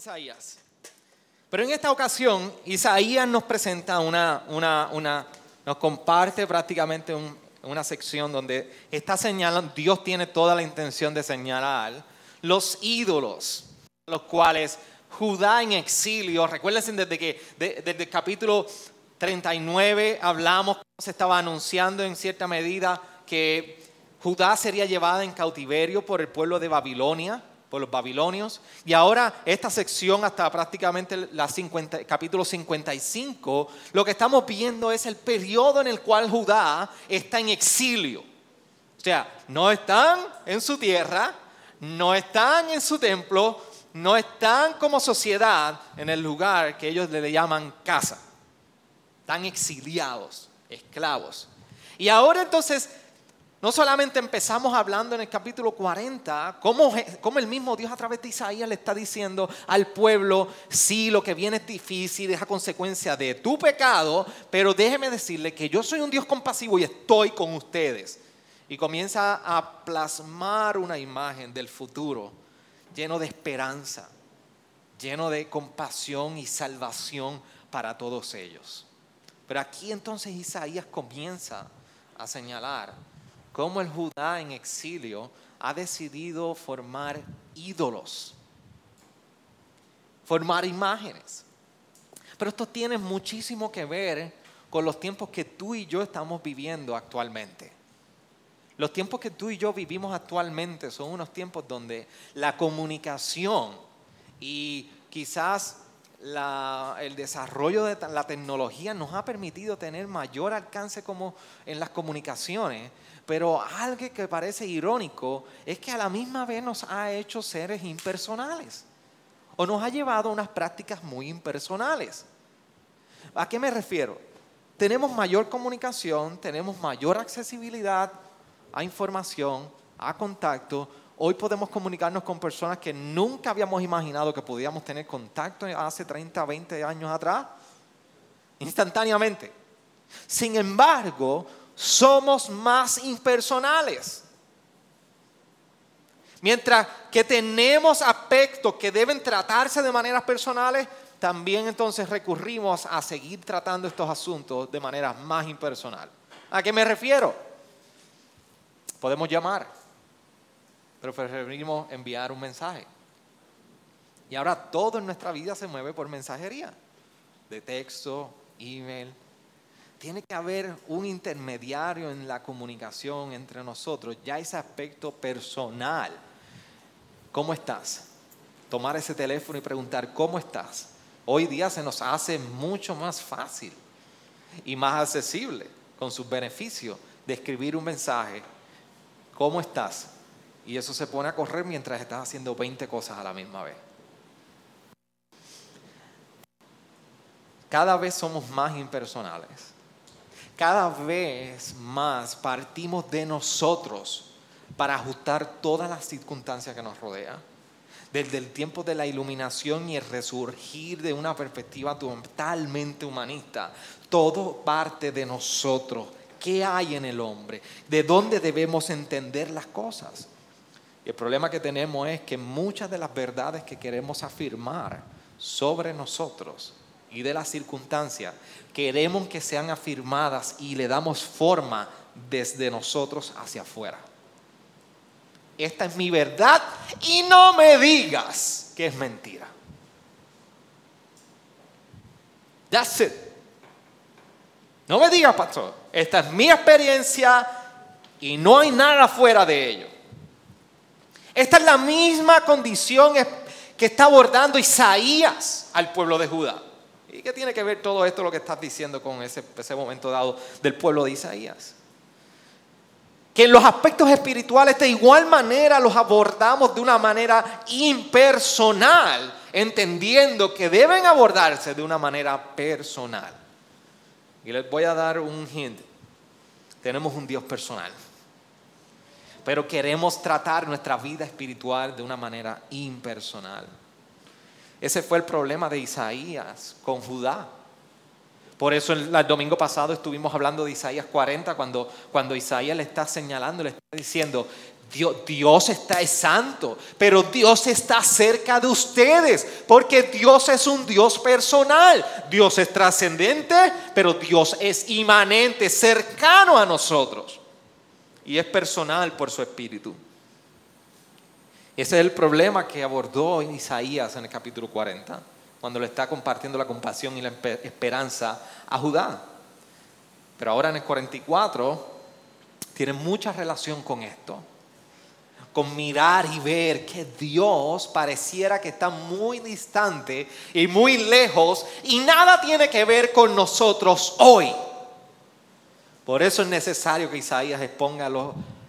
Isaías. Pero en esta ocasión, Isaías nos presenta una, una, una nos comparte prácticamente un- una sección donde está señalando, Dios tiene toda la intención de señalar los ídolos, los cuales Judá en exilio, recuérdense desde que de- desde el capítulo 39 hablamos, se estaba anunciando en cierta medida que Judá sería llevada en cautiverio por el pueblo de Babilonia, por los babilonios. Y ahora esta sección hasta prácticamente la 50 capítulo 55, lo que estamos viendo es el periodo en el cual Judá está en exilio. O sea, no están en su tierra, no están en su templo, no están como sociedad en el lugar que ellos le llaman casa. Están exiliados, esclavos. Y ahora entonces, no solamente empezamos hablando en el capítulo 40, cómo, cómo el mismo Dios a través de Isaías le está diciendo al pueblo, sí, lo que viene es difícil, es a consecuencia de tu pecado, pero déjeme decirle que yo soy un Dios compasivo y estoy con ustedes. Y comienza a plasmar una imagen del futuro lleno de esperanza, lleno de compasión y salvación para todos ellos. Pero aquí entonces Isaías comienza a señalar cómo el Judá en exilio ha decidido formar ídolos, formar imágenes. Pero esto tiene muchísimo que ver con los tiempos que tú y yo estamos viviendo actualmente. Los tiempos que tú y yo vivimos actualmente son unos tiempos donde la comunicación y quizás el desarrollo de la tecnología nos ha permitido tener mayor alcance como en las comunicaciones, pero algo que parece irónico es que a la misma vez nos ha hecho seres impersonales o nos ha llevado a unas prácticas muy impersonales. ¿A qué me refiero? Tenemos mayor comunicación, tenemos mayor accesibilidad a información, a contacto. Hoy podemos comunicarnos con personas que nunca habíamos imaginado que podíamos tener contacto hace 30, 20 años atrás, instantáneamente. Sin embargo, somos más impersonales. Mientras que tenemos aspectos que deben tratarse de maneras personales, también entonces recurrimos a seguir tratando estos asuntos de manera más impersonal. ¿A qué me refiero? Podemos llamar, pero preferimos enviar un mensaje. Y ahora todo en nuestra vida se mueve por mensajería, de texto, email. Tiene que haber un intermediario en la comunicación entre nosotros, ya ese aspecto personal. ¿Cómo estás? Tomar ese teléfono y preguntar, ¿cómo estás? Hoy día se nos hace mucho más fácil y más accesible con sus beneficios de escribir un mensaje, ¿cómo estás? Y eso se pone a correr mientras estás haciendo 20 cosas a la misma vez. Cada vez somos más impersonales. Cada vez más partimos de nosotros para ajustar todas las circunstancias que nos rodean. Desde el tiempo de la iluminación y el resurgir de una perspectiva totalmente humanista, todo parte de nosotros. ¿Qué hay en el hombre? ¿De dónde debemos entender las cosas? Y el problema que tenemos es que muchas de las verdades que queremos afirmar sobre nosotros y de las circunstancias, queremos que sean afirmadas y le damos forma desde nosotros hacia afuera. Esta es mi verdad y no me digas que es mentira. That's it. No me digas, pastor, esta es mi experiencia y no hay nada fuera de ello. Esta es la misma condición que está abordando Isaías al pueblo de Judá. ¿Y qué tiene que ver todo esto, lo que estás diciendo con ese, ese momento dado del pueblo de Isaías? que en los aspectos espirituales de igual manera los abordamos de una manera impersonal, entendiendo que deben abordarse de una manera personal. Y les voy a dar un hint. Tenemos un Dios personal. Pero queremos tratar nuestra vida espiritual de una manera impersonal. Ese fue el problema de Isaías con Judá. Por eso el, domingo pasado estuvimos hablando de Isaías 40, cuando, cuando Isaías le está señalando, le está diciendo, Dios, Dios, está es santo, pero Dios está cerca de ustedes, porque Dios es un Dios personal. Dios es trascendente, pero Dios es inmanente, cercano a nosotros. Y es personal por su espíritu. Ese es el problema que abordó Isaías en el capítulo 40 cuando le está compartiendo la compasión y la esperanza a Judá. Pero ahora en el 44 tiene mucha relación con esto, con mirar y ver que Dios pareciera que está muy distante y muy lejos y nada tiene que ver con nosotros hoy. Por eso es necesario que Isaías exponga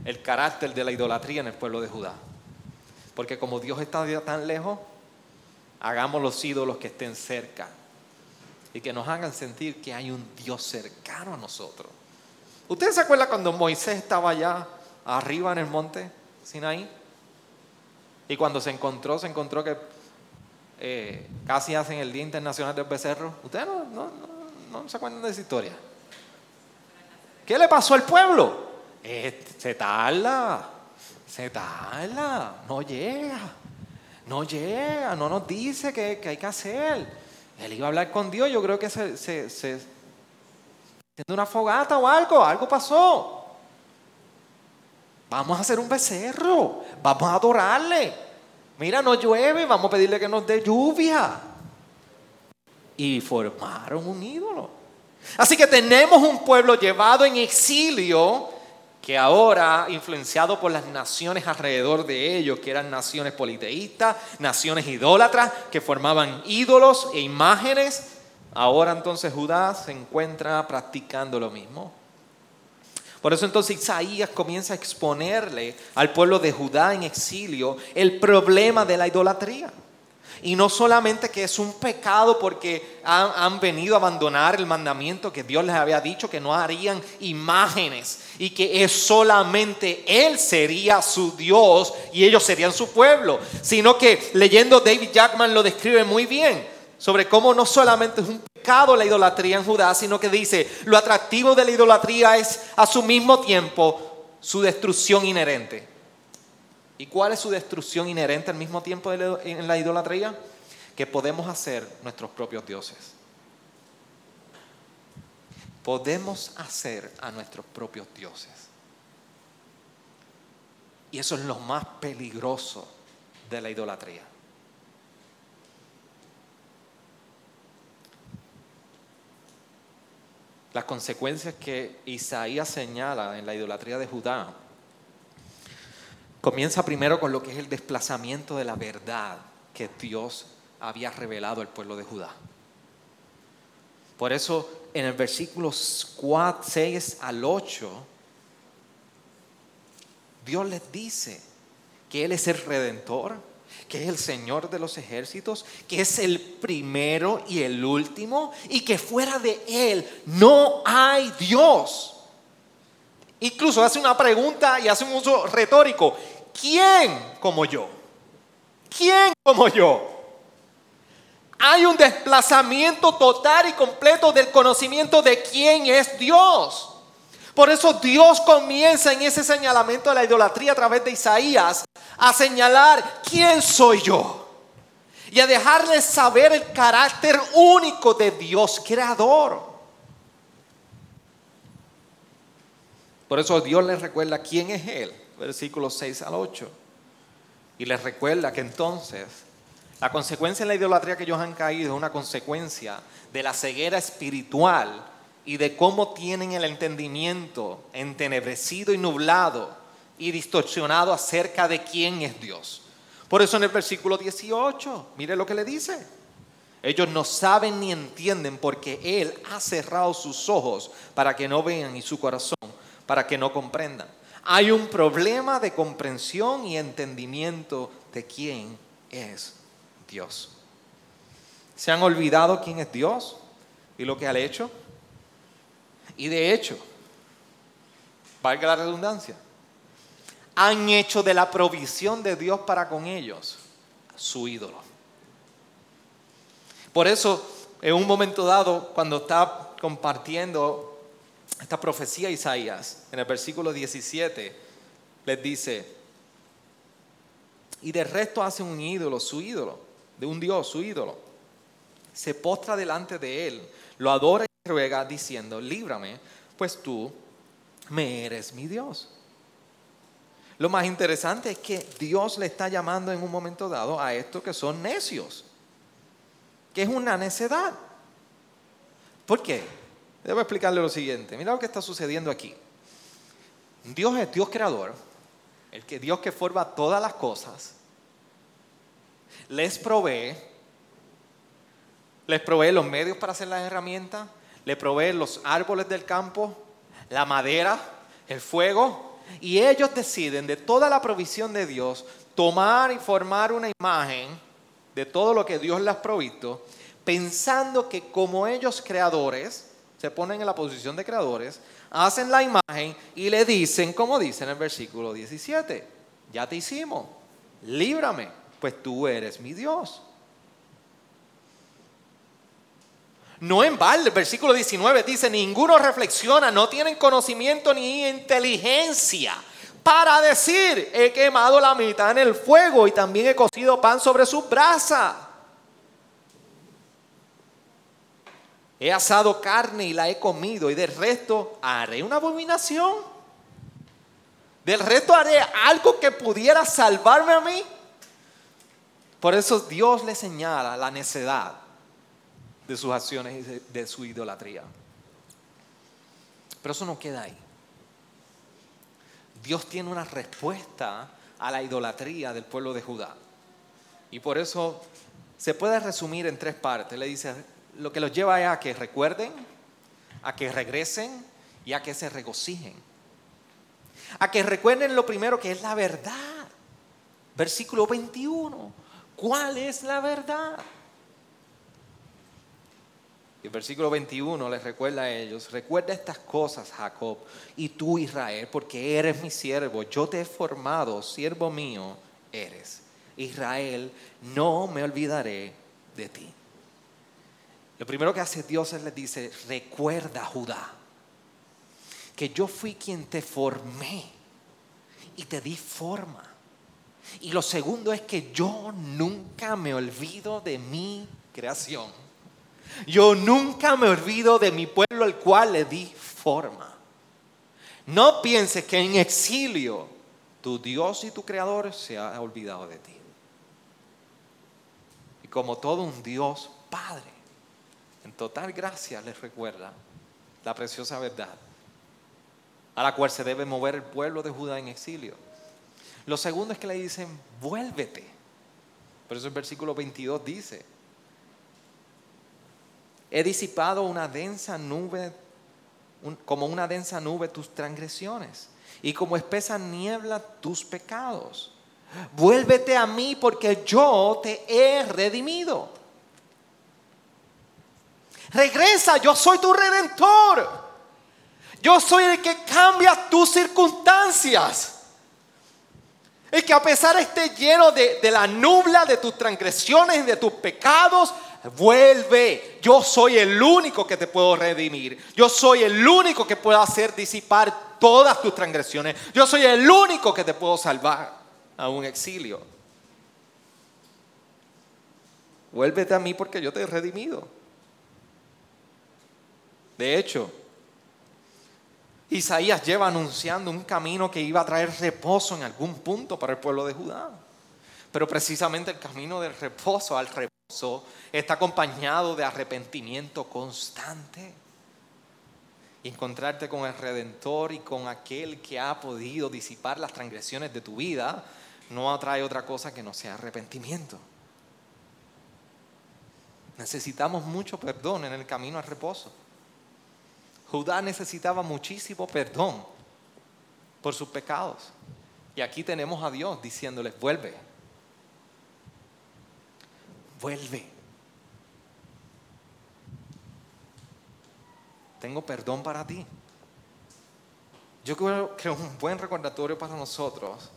el carácter de la idolatría en el pueblo de Judá. Porque como Dios está tan lejos, hagamos los ídolos que estén cerca y que nos hagan sentir que hay un Dios cercano a nosotros. ¿Ustedes se acuerdan cuando Moisés estaba allá arriba en el monte Sinaí? Y cuando se encontró, se encontró que eh, casi hacen el Día Internacional del Becerro. ¿Ustedes no, no, se acuerdan de esa historia? ¿Qué le pasó al pueblo? Eh, se tarda, se tarda, no llega. No llega, no nos dice qué, hay que hacer. Él iba a hablar con Dios, yo creo que se, se, se una fogata o algo, algo pasó. Vamos a hacer un becerro, vamos a adorarle. Mira, no llueve, vamos a pedirle que nos dé lluvia. Y formaron un ídolo. Así que tenemos un pueblo llevado en exilio que ahora, influenciado por las naciones alrededor de ellos, que eran naciones politeístas, naciones idólatras, que formaban ídolos e imágenes, ahora entonces Judá se encuentra practicando lo mismo. Por eso entonces Isaías comienza a exponerle al pueblo de Judá en exilio el problema de la idolatría. Y no solamente que es un pecado porque han, venido a abandonar el mandamiento que Dios les había dicho, que no harían imágenes y que es solamente Él sería su Dios y ellos serían su pueblo, sino que leyendo David Jackman lo describe muy bien sobre cómo no solamente es un pecado la idolatría en Judá, sino que dice, lo atractivo de la idolatría es a su mismo tiempo su destrucción inherente. ¿Y cuál es su destrucción inherente al mismo tiempo en la idolatría? Que podemos hacer nuestros propios dioses. Podemos hacer a nuestros propios dioses. Y eso es lo más peligroso de la idolatría. Las consecuencias que Isaías señala en la idolatría de Judá Comienza primero con lo que es el desplazamiento de la verdad que Dios había revelado al pueblo de Judá. Por eso en el versículo 6 al 8, Dios les dice que Él es el redentor, que es el Señor de los ejércitos, que es el primero y el último, y que fuera de Él no hay Dios. Incluso hace una pregunta y hace un uso retórico. ¿Quién como yo? ¿Quién como yo? Hay un desplazamiento total y completo del conocimiento de quién es Dios. Por eso Dios comienza en ese señalamiento de la idolatría a través de Isaías a señalar quién soy yo y a dejarles saber el carácter único de Dios creador. Por eso Dios les recuerda quién es Él, versículos 6 al 8. Y les recuerda que entonces la consecuencia de la idolatría que ellos han caído es una consecuencia de la ceguera espiritual y de cómo tienen el entendimiento entenebrecido y nublado y distorsionado acerca de quién es Dios. Por eso en el versículo 18, mire lo que le dice. Ellos no saben ni entienden porque Él ha cerrado sus ojos para que no vean y su corazón para que no comprendan. Hay un problema de comprensión y entendimiento de quién es Dios. ¿Se han olvidado quién es Dios y lo que ha hecho? Y de hecho, valga la redundancia, han hecho de la provisión de Dios para con ellos su ídolo. Por eso, en un momento dado, cuando está compartiendo esta profecía Isaías, en el versículo 17, les dice, y de resto hace un ídolo, su ídolo, de un Dios, su ídolo. Se postra delante de él, lo adora y ruega diciendo, líbrame, pues tú me eres mi Dios. Lo más interesante es que Dios le está llamando en un momento dado a estos que son necios, que es una necedad. ¿Por qué? Debo explicarle lo siguiente. Mira lo que está sucediendo aquí. Dios es Dios creador, el que Dios que forma todas las cosas, les provee, les provee los medios para hacer las herramientas, les provee los árboles del campo, la madera, el fuego, y ellos deciden de toda la provisión de Dios tomar y formar una imagen de todo lo que Dios les ha provisto, pensando que como ellos creadores, se ponen en la posición de creadores, hacen la imagen y le dicen, como dice en el versículo 17, ya te hicimos, líbrame, pues tú eres mi Dios. No en balde, el versículo 19 dice, ninguno reflexiona, no tienen conocimiento ni inteligencia para decir, he quemado la mitad en el fuego y también he cocido pan sobre su brasa. He asado carne y la he comido y del resto haré una abominación. Del resto haré algo que pudiera salvarme a mí. Por eso Dios le señala la necedad de sus acciones y de, su idolatría. Pero eso no queda ahí. Dios tiene una respuesta a la idolatría del pueblo de Judá. Y por eso se puede resumir en tres partes. Le dice, lo que los lleva es a que recuerden, a que regresen y a que se regocijen. A que recuerden lo primero que es la verdad. Versículo 21. ¿Cuál es la verdad? Y el versículo 21 les recuerda a ellos, recuerda estas cosas, Jacob, y tú, Israel, porque eres mi siervo, yo te he formado, siervo mío eres. Israel, no me olvidaré de ti. Lo primero que hace Dios es les dice, recuerda, Judá, que yo fui quien te formé y te di forma. Y lo segundo es que yo nunca me olvido de mi creación. Yo nunca me olvido de mi pueblo al cual le di forma. No pienses que en exilio tu Dios y tu Creador se ha olvidado de ti. Y como todo un Dios Padre, en total gracia les recuerda la preciosa verdad a la cual se debe mover el pueblo de Judá en exilio. Lo segundo es que le dicen, vuélvete. Por eso el versículo 22 dice, He disipado una densa nube, como una densa nube tus transgresiones y como espesa niebla tus pecados. Vuélvete a mí porque yo te he redimido. Regresa, yo soy tu redentor. Yo soy el que cambia tus circunstancias. El que a pesar esté lleno de, de la nubla de tus transgresiones y de tus pecados, vuelve. Yo soy el único que te puedo redimir. Yo soy el único que puedo hacer disipar todas tus transgresiones. Yo soy el único que te puedo salvar a un exilio. Vuélvete a mí porque yo te he redimido. De hecho, Isaías lleva anunciando un camino que iba a traer reposo en algún punto para el pueblo de Judá. Pero precisamente el camino del reposo al reposo está acompañado de arrepentimiento constante. Y encontrarte con el Redentor y con aquel que ha podido disipar las transgresiones de tu vida no atrae otra cosa que no sea arrepentimiento. Necesitamos mucho perdón en el camino al reposo. Judá necesitaba muchísimo perdón por sus pecados. Y aquí tenemos a Dios diciéndoles, vuelve, vuelve. Tengo perdón para ti. Yo creo que es un buen recordatorio para nosotros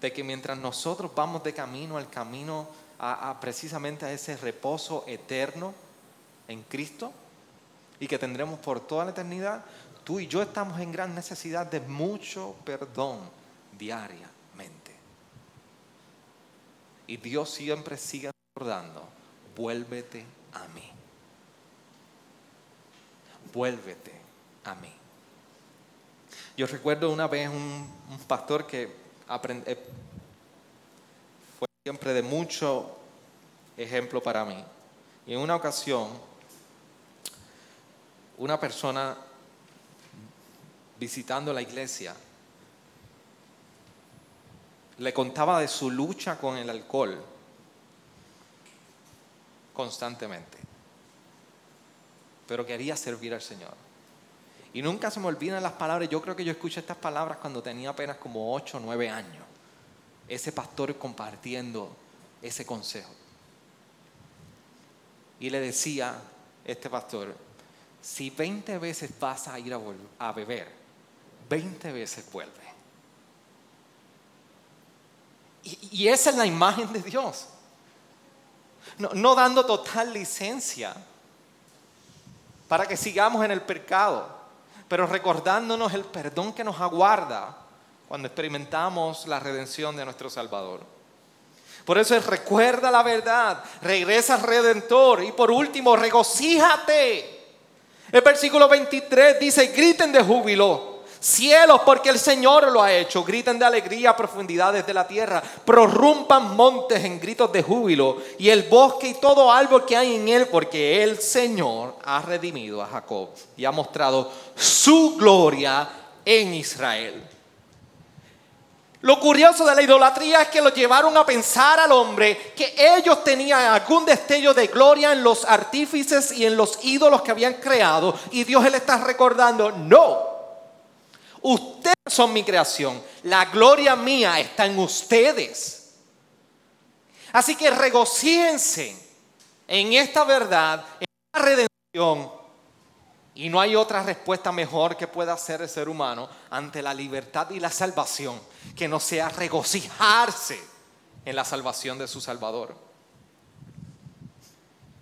de que mientras nosotros vamos de camino al camino a, precisamente a ese reposo eterno en Cristo y que tendremos por toda la eternidad, tú y yo estamos en gran necesidad de mucho perdón diariamente. Y Dios siempre sigue recordando, vuélvete a mí. Vuélvete a mí. Yo recuerdo una vez un, pastor que aprende, eh, fue siempre de mucho ejemplo para mí. Y en una ocasión, una persona visitando la iglesia le contaba de su lucha con el alcohol constantemente, pero quería servir al Señor. Y nunca se me olvidan las palabras, yo creo que yo escuché estas palabras cuando tenía apenas como 8 o 9 años, ese pastor compartiendo ese consejo. Y le decía este pastor, si 20 veces vas a ir a, a beber, 20 veces vuelve. Y, esa es la imagen de Dios. No, dando total licencia para que sigamos en el pecado, pero recordándonos el perdón que nos aguarda cuando experimentamos la redención de nuestro Salvador. Por eso es recuerda la verdad, regresa al Redentor y por último, regocíjate. El versículo 23 dice, griten de júbilo Cielos, porque el Señor lo ha hecho. Griten de alegría profundidades de la tierra. Prorrumpan montes en gritos de júbilo. Y el bosque y todo árbol que hay en él, porque el Señor ha redimido a Jacob y ha mostrado su gloria en Israel. Lo curioso de la idolatría es que lo llevaron a pensar al hombre que ellos tenían algún destello de gloria en los artífices y en los ídolos que habían creado. Y Dios le está recordando, no, Ustedes son mi creación. La gloria mía está en ustedes. Así que regocíense en esta verdad, en la redención. Y no hay otra respuesta mejor que pueda hacer el ser humano ante la libertad y la salvación que no sea regocijarse en la salvación de su Salvador.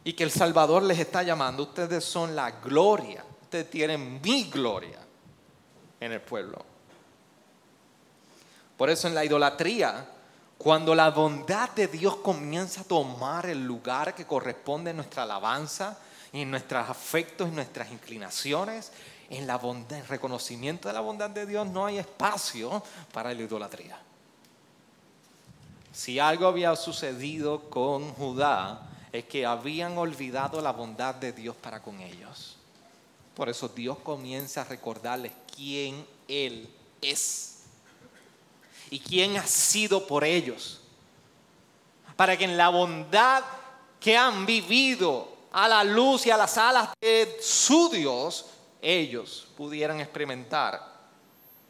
Y que el Salvador les está llamando, ustedes son la gloria, ustedes tienen mi gloria en el pueblo. Por eso en la idolatría, cuando la bondad de Dios comienza a tomar el lugar que corresponde en nuestra alabanza en nuestros afectos y nuestras inclinaciones, en la bondad, en reconocimiento de la bondad de Dios no hay espacio para la idolatría. Si algo había sucedido con Judá, es que habían olvidado la bondad de Dios para con ellos. Por eso Dios comienza a recordarles quién Él es y quién ha sido por ellos. Para que en la bondad que han vivido a la luz y a las alas de su Dios, ellos pudieran experimentar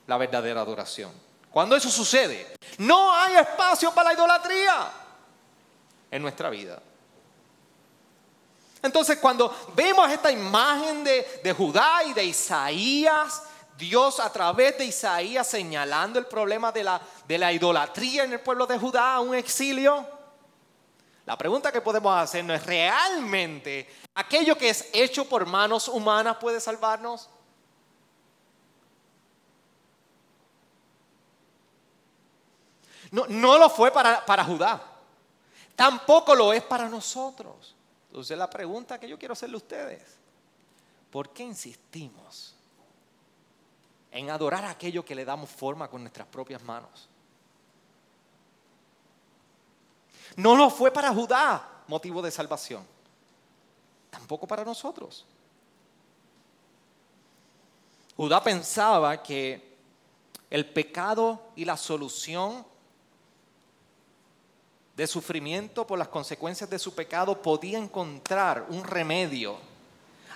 la verdadera adoración. Cuando eso sucede, no hay espacio para la idolatría en nuestra vida. Entonces cuando vemos esta imagen de, Judá y de Isaías, Dios a través de Isaías señalando el problema de la, de la idolatría en el pueblo de Judá, un exilio, la pregunta que podemos hacernos es, ¿realmente aquello que es hecho por manos humanas puede salvarnos? No, no lo fue para, para Judá, tampoco lo es para nosotros. Entonces la pregunta que yo quiero hacerle a ustedes, ¿por qué insistimos en adorar aquello que le damos forma con nuestras propias manos? No lo fue para Judá motivo de salvación, tampoco para nosotros. Judá pensaba que el pecado y la solución de sufrimiento por las consecuencias de su pecado podía encontrar un remedio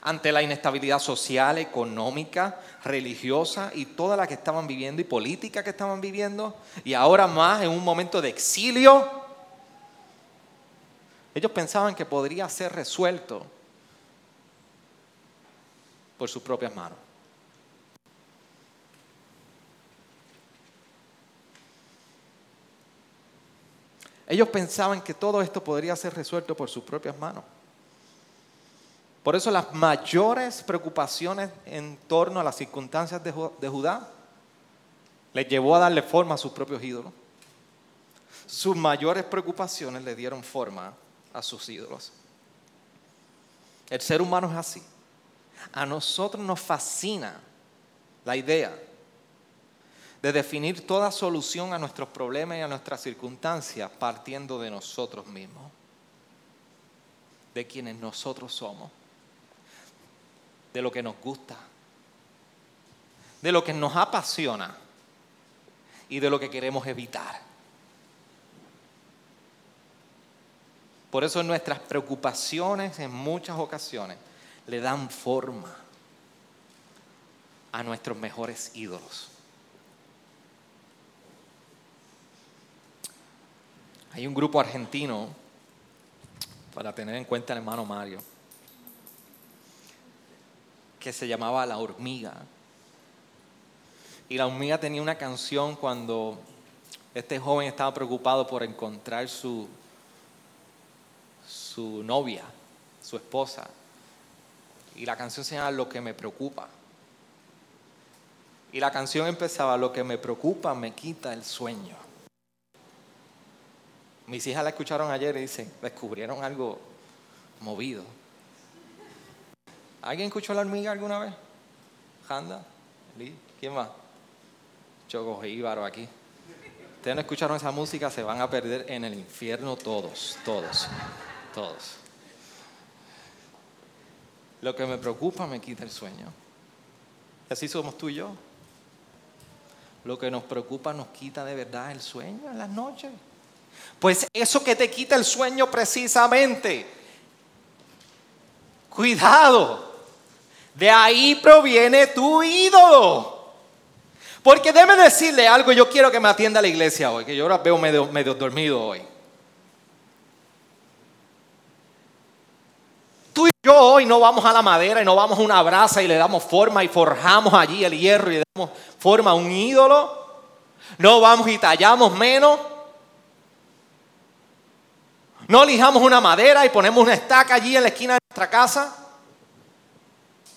ante la inestabilidad social, económica, religiosa y toda la que estaban viviendo y política que estaban viviendo, y ahora más en un momento de exilio, ellos pensaban que podría ser resuelto por sus propias manos. Ellos pensaban que todo esto podría ser resuelto por sus propias manos. Por eso las mayores preocupaciones en torno a las circunstancias de, Judá les llevó a darle forma a sus propios ídolos. Sus mayores preocupaciones le dieron forma a sus ídolos. El ser humano es así. A nosotros nos fascina la idea de definir toda solución a nuestros problemas y a nuestras circunstancias partiendo de nosotros mismos, de quienes nosotros somos de lo que nos gusta, de lo que nos apasiona y de lo que queremos evitar. Por eso nuestras preocupaciones en muchas ocasiones le dan forma a nuestros mejores ídolos. Hay un grupo argentino, para tener en cuenta el hermano Mario, que se llamaba La hormiga. Y la hormiga tenía una canción cuando este joven estaba preocupado por encontrar su, su novia, su esposa. Y la canción se llama Lo que me preocupa. Y la canción empezaba, Lo que me preocupa me quita el sueño. Mis hijas la escucharon ayer y dicen, descubrieron algo movido. ¿Alguien escuchó la hormiga alguna vez? ¿Handa? ¿Quién más? Choco Íbaro aquí. Ustedes no escucharon esa música, se van a perder en el infierno todos, todos, todos. Lo que me preocupa me quita el sueño. Así somos tú y yo. Lo que nos preocupa nos quita de verdad el sueño en las noches. Pues eso que te quita el sueño precisamente. Cuidado de ahí proviene tu ídolo. Porque déme decirle algo, yo quiero que me atienda la iglesia hoy, que yo ahora veo medio dormido hoy. Tú y yo hoy no vamos a la madera y no vamos a una brasa y le damos forma y forjamos allí el hierro y le damos forma a un ídolo. No vamos y tallamos menos. No lijamos una madera y ponemos una estaca allí en la esquina de nuestra casa.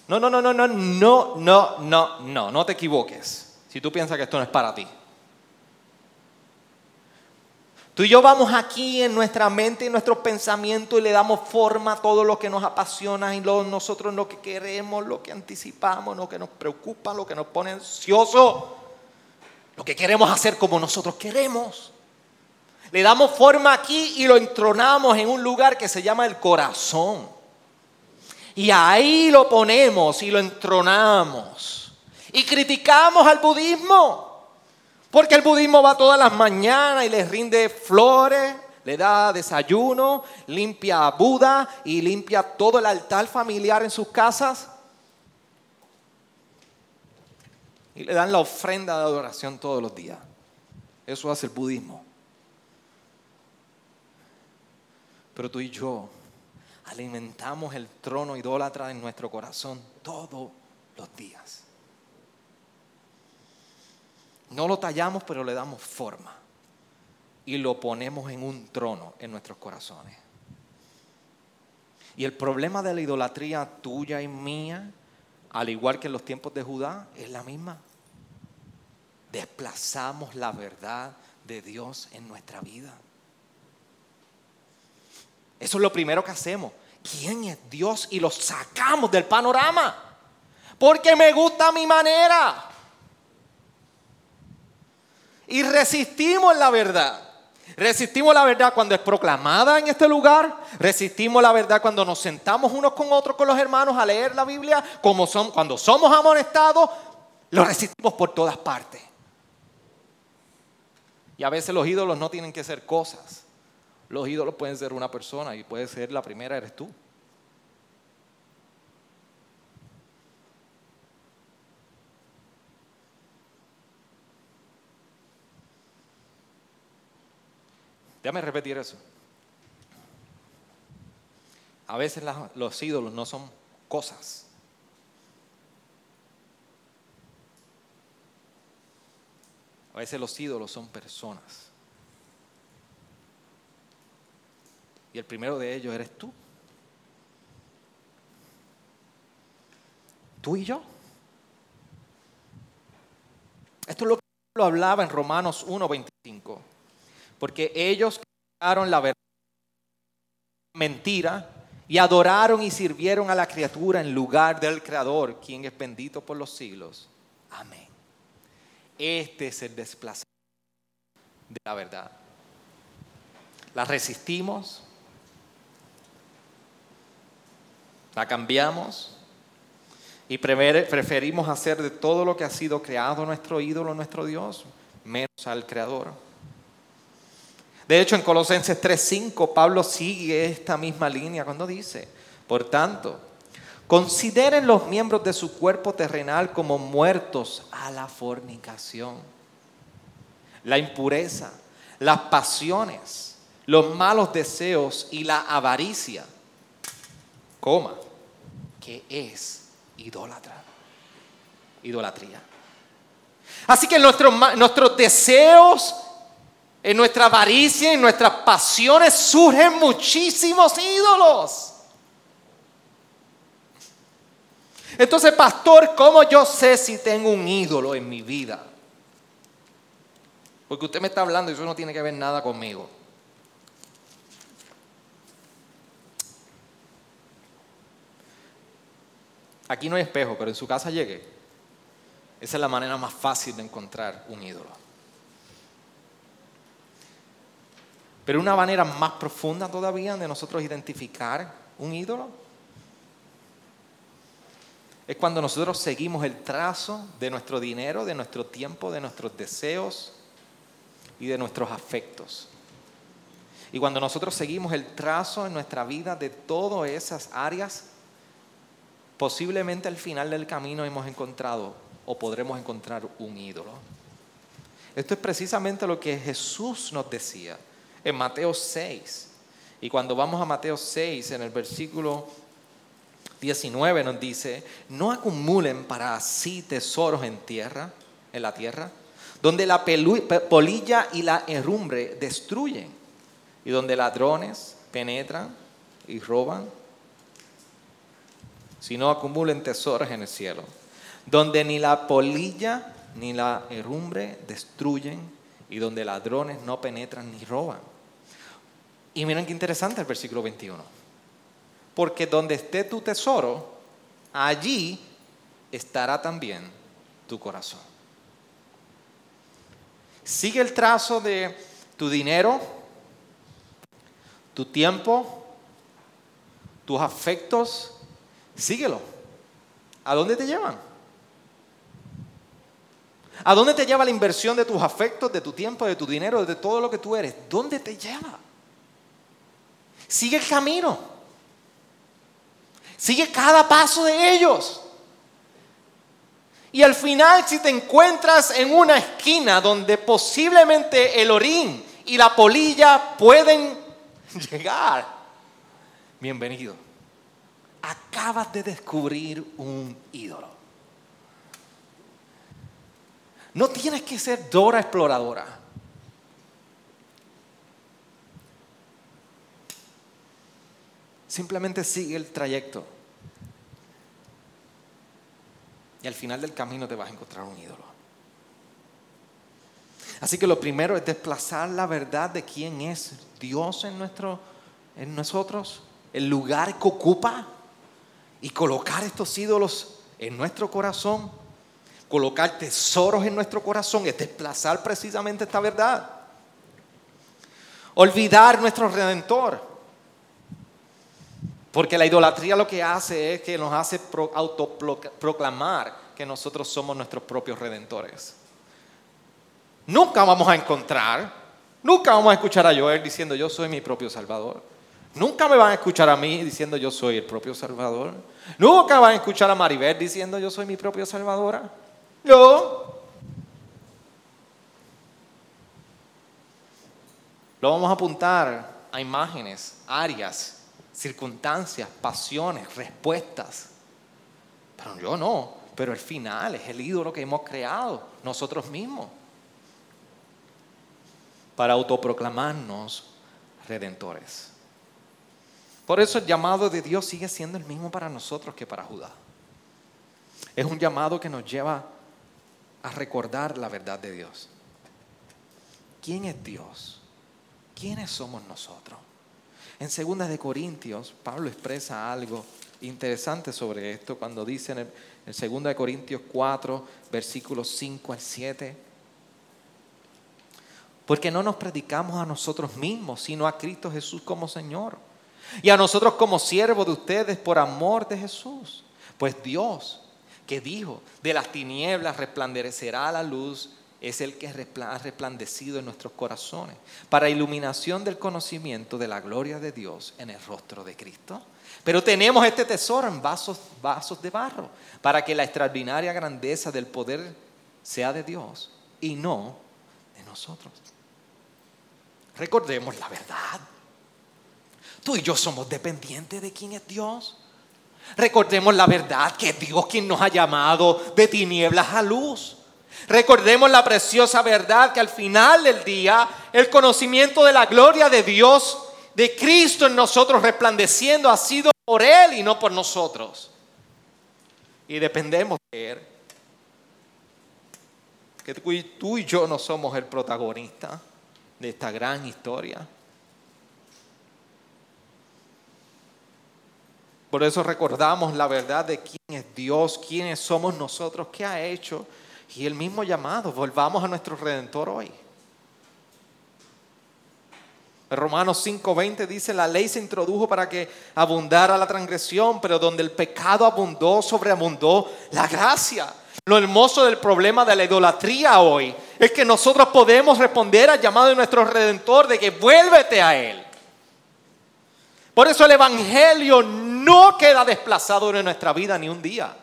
No, no, no, no, no, no, no, no, no, no te equivoques si tú piensas que esto no es para ti. Tú y yo vamos aquí en nuestra mente y nuestros pensamientos y le damos forma a todo lo que nos apasiona y lo, nosotros lo que queremos, lo que anticipamos, lo que nos preocupa, lo que nos pone ansioso, lo que queremos hacer como nosotros queremos. Le damos forma aquí y lo entronamos en un lugar que se llama el corazón. Y ahí lo ponemos y lo entronamos. Y criticamos al budismo. Porque el budismo va todas las mañanas y les rinde flores, le da desayuno, limpia a Buda y limpia todo el altar familiar en sus casas. Y le dan la ofrenda de adoración todos los días. Eso hace el budismo. Pero tú y yo alimentamos el trono idólatra en nuestro corazón todos los días. No lo tallamos, pero le damos forma y lo ponemos en un trono en nuestros corazones. Y el problema de la idolatría tuya y mía, al igual que en los tiempos de Judá, es la misma. Desplazamos la verdad de Dios en nuestra vida. Eso es lo primero que hacemos. ¿Quién es Dios? Y lo sacamos del panorama. Porque me gusta mi manera. Y resistimos la verdad. Resistimos la verdad cuando es proclamada en este lugar. Resistimos la verdad cuando nos sentamos unos con otros con los hermanos a leer la Biblia. Como son, cuando somos amonestados, lo resistimos por todas partes. Y a veces los ídolos no tienen que ser cosas. Los ídolos pueden ser una persona y puede ser la primera eres tú. Déjame repetir eso. A veces los ídolos no son cosas. A veces los ídolos son personas. Y el primero de ellos eres tú. Tú y yo. Esto es lo que lo hablaba en Romanos 1.25. Porque ellos crearon la verdad, mentira, y adoraron y sirvieron a la criatura en lugar del Creador, quien es bendito por los siglos. Amén. Este es el desplazamiento de la verdad. La resistimos, la cambiamos y preferimos hacer de todo lo que ha sido creado nuestro ídolo, nuestro Dios, menos al Creador. De hecho, en Colosenses 3:5, Pablo sigue esta misma línea cuando dice, por tanto, consideren los miembros de su cuerpo terrenal como muertos a la fornicación, la impureza, las pasiones, los malos deseos y la avaricia. Que es idólatra. Idolatría. Así que nuestros, nuestros deseos en nuestra avaricia, en nuestras pasiones surgen muchísimos ídolos. Entonces, pastor, ¿cómo yo sé si tengo un ídolo en mi vida? Porque usted me está hablando y eso no tiene que ver nada conmigo. Aquí no hay espejo, pero en su casa llegue. Esa es la manera más fácil de encontrar un ídolo. Pero una manera más profunda todavía de nosotros identificar un ídolo es cuando nosotros seguimos el trazo de nuestro dinero, de nuestro tiempo, de nuestros deseos y de nuestros afectos. Y cuando nosotros seguimos el trazo en nuestra vida de todas esas áreas, posiblemente al final del camino hemos encontrado o podremos encontrar un ídolo. Esto es precisamente lo que Jesús nos decía en Mateo 6. Y cuando vamos a Mateo 6, en el versículo 19 nos dice, no acumulen para sí tesoros en tierra, en la tierra, donde la polilla y la herrumbre destruyen, y donde ladrones penetran y roban, sino acumulen tesoros en el cielo, donde ni la polilla ni la herrumbre destruyen, y donde ladrones no penetran ni roban. Y miren qué interesante el versículo 21. Porque donde esté tu tesoro, allí estará también tu corazón. Sigue el trazo de tu dinero, tu tiempo, tus afectos, síguelo. ¿A dónde te llevan? ¿A dónde te lleva la inversión de tus afectos, de tu tiempo, de tu dinero, de todo lo que tú eres? ¿Dónde te lleva? Sigue el camino. Sigue cada paso de ellos. Y al final, si te encuentras en una esquina donde posiblemente el orín y la polilla pueden llegar, bienvenido. Acabas de descubrir un ídolo. No tienes que ser Dora exploradora. Simplemente sigue el trayecto. Y al final del camino te vas a encontrar un ídolo. Así que lo primero es desplazar la verdad de quién es Dios en, nuestro, en nosotros, el lugar que ocupa, y colocar estos ídolos en nuestro corazón, colocar tesoros en nuestro corazón, es desplazar precisamente esta verdad. Olvidar nuestro redentor. Porque la idolatría lo que hace es que nos hace autoproclamar que nosotros somos nuestros propios redentores. Nunca vamos a encontrar, nunca vamos a escuchar a Joel diciendo yo soy mi propio Salvador. Nunca me van a escuchar a mí diciendo yo soy el propio Salvador. Nunca van a escuchar a Maribel diciendo yo soy mi propia Salvadora. No. Lo vamos a apuntar a imágenes, áreas, circunstancias, pasiones, respuestas. Pero yo no, pero el final es el ídolo que hemos creado nosotros mismos para autoproclamarnos redentores. Por eso el llamado de Dios sigue siendo el mismo para nosotros que para Judá. Es un llamado que nos lleva a recordar la verdad de Dios. ¿Quién es Dios? ¿Quiénes somos nosotros? En 2 de Corintios, Pablo expresa algo interesante sobre esto cuando dice en, el, 2 de Corintios 4, versículos 5 al 7. Porque no nos predicamos a nosotros mismos, sino a Cristo Jesús como Señor. Y a nosotros como siervos de ustedes por amor de Jesús. Pues Dios, que dijo, de las tinieblas resplandecerá la luz, es el que ha resplandecido en nuestros corazones, para iluminación del conocimiento de la gloria de Dios en el rostro de Cristo. Pero tenemos este tesoro en vasos, vasos de barro, para que la extraordinaria grandeza del poder sea de Dios y no de nosotros. Recordemos la verdad. Tú y yo somos dependientes de quién es Dios. Recordemos la verdad que Dios quien nos ha llamado de tinieblas a luz. Recordemos la preciosa verdad que al final del día el conocimiento de la gloria de Dios, de Cristo en nosotros resplandeciendo, ha sido por Él y no por nosotros. Y dependemos de Él. Que tú y yo no somos el protagonista de esta gran historia. Por eso recordamos la verdad de quién es Dios, quiénes somos nosotros, qué ha hecho y el mismo llamado. Volvamos a nuestro Redentor hoy. Romanos 5:20 dice, la ley se introdujo para que abundara la transgresión, pero donde el pecado abundó, sobreabundó la gracia. Lo hermoso del problema de la idolatría hoy es que nosotros podemos responder al llamado de nuestro Redentor de que vuélvete a Él. Por eso el Evangelio no queda desplazado en nuestra vida ni un día,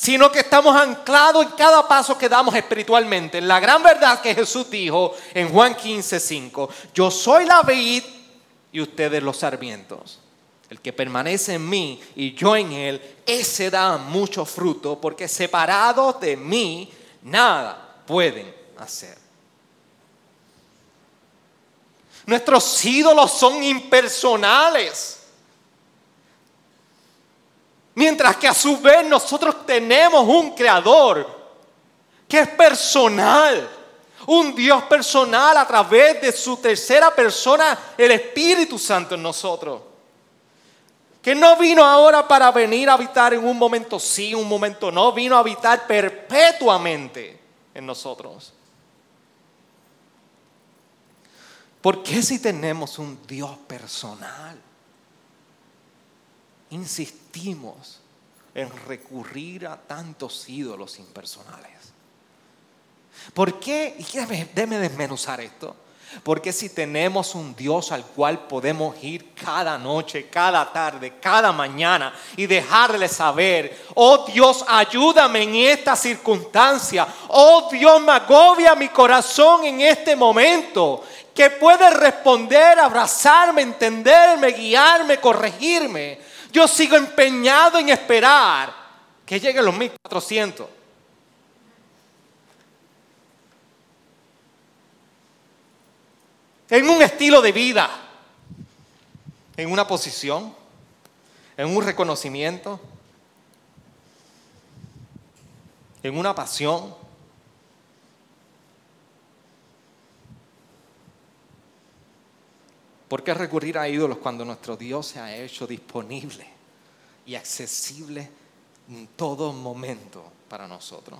sino que estamos anclados en cada paso que damos espiritualmente, en la gran verdad que Jesús dijo en Juan 15, 5, yo soy la vid y ustedes los sarmientos. El que permanece en mí y yo en él, ese da mucho fruto, porque separados de mí, nada pueden hacer. Nuestros ídolos son impersonales. Mientras que a su vez nosotros tenemos un creador que es personal. Un Dios personal a través de su tercera persona, el Espíritu Santo en nosotros. Que no vino ahora para venir a habitar en un momento sí, un momento no, vino a habitar perpetuamente en nosotros. ¿Por qué si tenemos un Dios personal? Insistimos en recurrir a tantos ídolos impersonales. ¿Por qué? Y déme desmenuzar esto. Porque si tenemos un Dios al cual podemos ir cada noche, cada tarde, cada mañana y dejarle saber, oh Dios, ayúdame en esta circunstancia, oh Dios, me agobia mi corazón en este momento, que puede responder, abrazarme, entenderme, guiarme, corregirme. Yo sigo empeñado en esperar que lleguen los 1400. En un estilo de vida, en una posición, en un reconocimiento, en una pasión, ¿Por qué recurrir a ídolos cuando nuestro Dios se ha hecho disponible y accesible en todo momento para nosotros?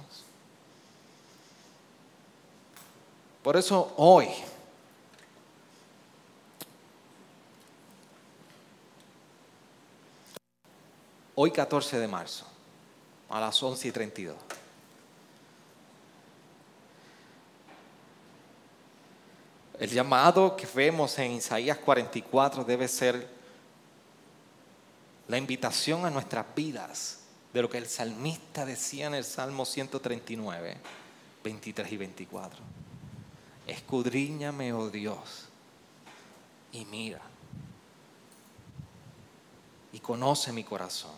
Por eso hoy, hoy 14 de marzo, a las 11 y 32. El llamado que vemos en Isaías 44 debe ser la invitación a nuestras vidas de lo que el salmista decía en el Salmo 139, 23 y 24. Escudriñame, oh Dios, y mira. Y conoce mi corazón.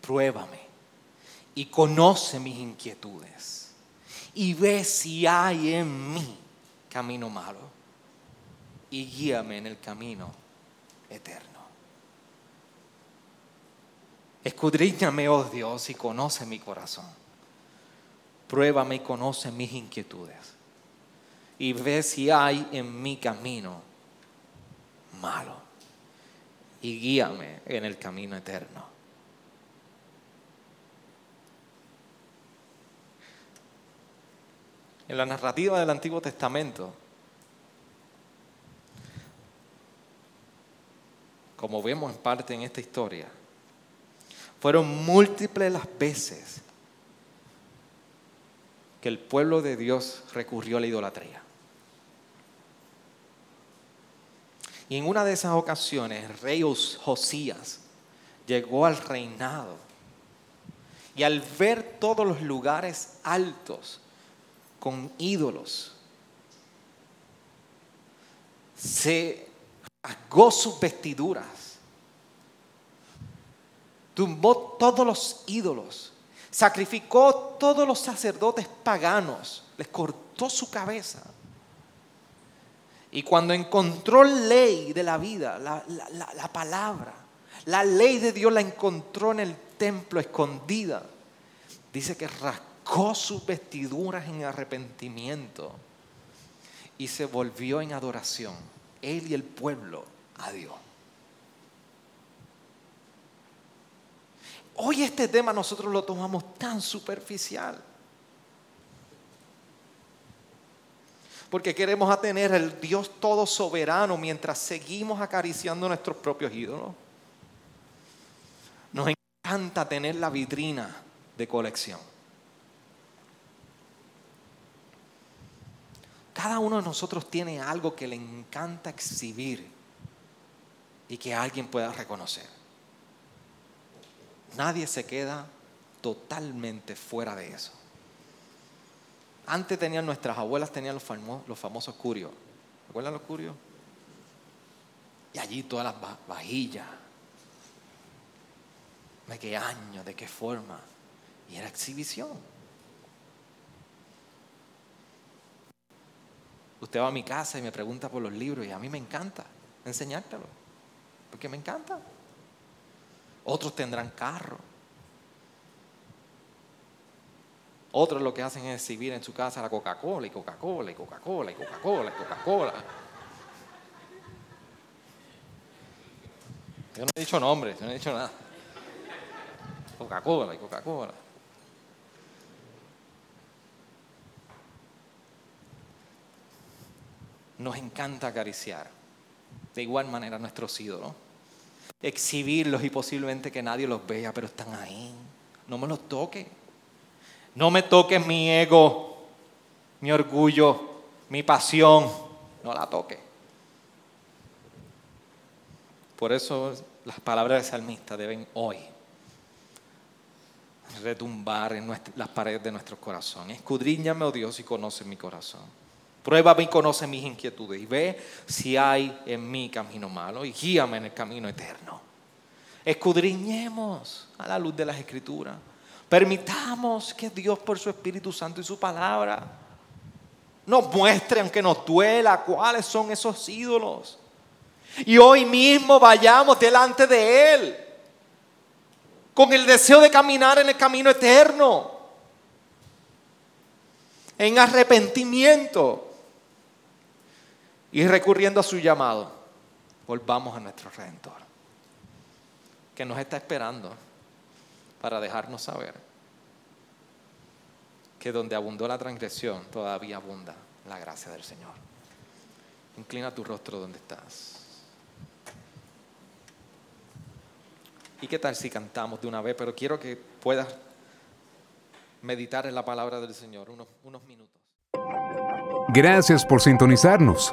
Pruébame y conoce mis inquietudes. Y ve si hay en mí camino malo. Y guíame en el camino eterno. Escudriñame, oh Dios, y conoce mi corazón. Pruébame y conoce mis inquietudes y ve si hay en mi camino malo y guíame en el camino eterno. En la narrativa del Antiguo Testamento, como vemos en parte en esta historia, fueron múltiples las veces que el pueblo de Dios recurrió a la idolatría. Y en una de esas ocasiones, el rey Josías llegó al reinado. Y al ver todos los lugares altos con ídolos, se rasgó sus vestiduras, tumbó todos los ídolos, sacrificó todos los sacerdotes paganos, les cortó su cabeza. Y cuando encontró ley de la vida, la, palabra, la ley de Dios la encontró en el templo escondida, dice que sus vestiduras en arrepentimiento y se volvió en adoración, él y el pueblo, a Dios. Hoy este tema nosotros lo tomamos tan superficial. porque queremos tener el Dios todo soberano mientras seguimos acariciando nuestros propios ídolos. Nos encanta tener la vitrina de colección. Cada uno de nosotros tiene algo que le encanta exhibir y que alguien pueda reconocer. Nadie se queda totalmente fuera de eso. Antes tenían nuestras abuelas, tenían los, famosos, curios. ¿Recuerdan los curios? Y allí todas las vajillas. ¿De qué año? ¿De qué forma? Y era exhibición. Usted va a mi casa y me pregunta por los libros y a mí me encanta enseñártelo. Porque me encanta. Otros tendrán carro. Otros lo que hacen es exhibir en su casa la Coca-Cola y Coca-Cola y Coca-Cola y Coca-Cola y Coca-Cola. Yo no he dicho nombres, yo no he dicho nada. Coca-Cola y Coca-Cola. Nos encanta acariciar de igual manera nuestros ídolos. Exhibirlos y posiblemente que nadie los vea, pero están ahí. No me los toque. No me toques mi ego, mi orgullo, mi pasión. No la toque. Por eso las palabras del salmista deben hoy retumbar en las paredes de nuestro corazón. Escudriñame, oh Dios, y conoce mi corazón. Pruébame y conoce mis inquietudes y ve si hay en mí camino malo y guíame en el camino eterno. Escudriñemos a la luz de las escrituras. Permitamos que Dios por su Espíritu Santo y su palabra nos muestre, aunque nos duela, cuáles son esos ídolos. Y hoy mismo vayamos delante de Él con el deseo de caminar en el camino eterno, en arrepentimiento y recurriendo a su llamado. Volvamos a nuestro Redentor, que nos está esperando para dejarnos saber que donde abundó la transgresión, todavía abunda la gracia del Señor. Inclina tu rostro donde estás. ¿Y qué tal si cantamos de una vez? Pero quiero que puedas meditar en la palabra del Señor unos, unos minutos. Gracias por sintonizarnos.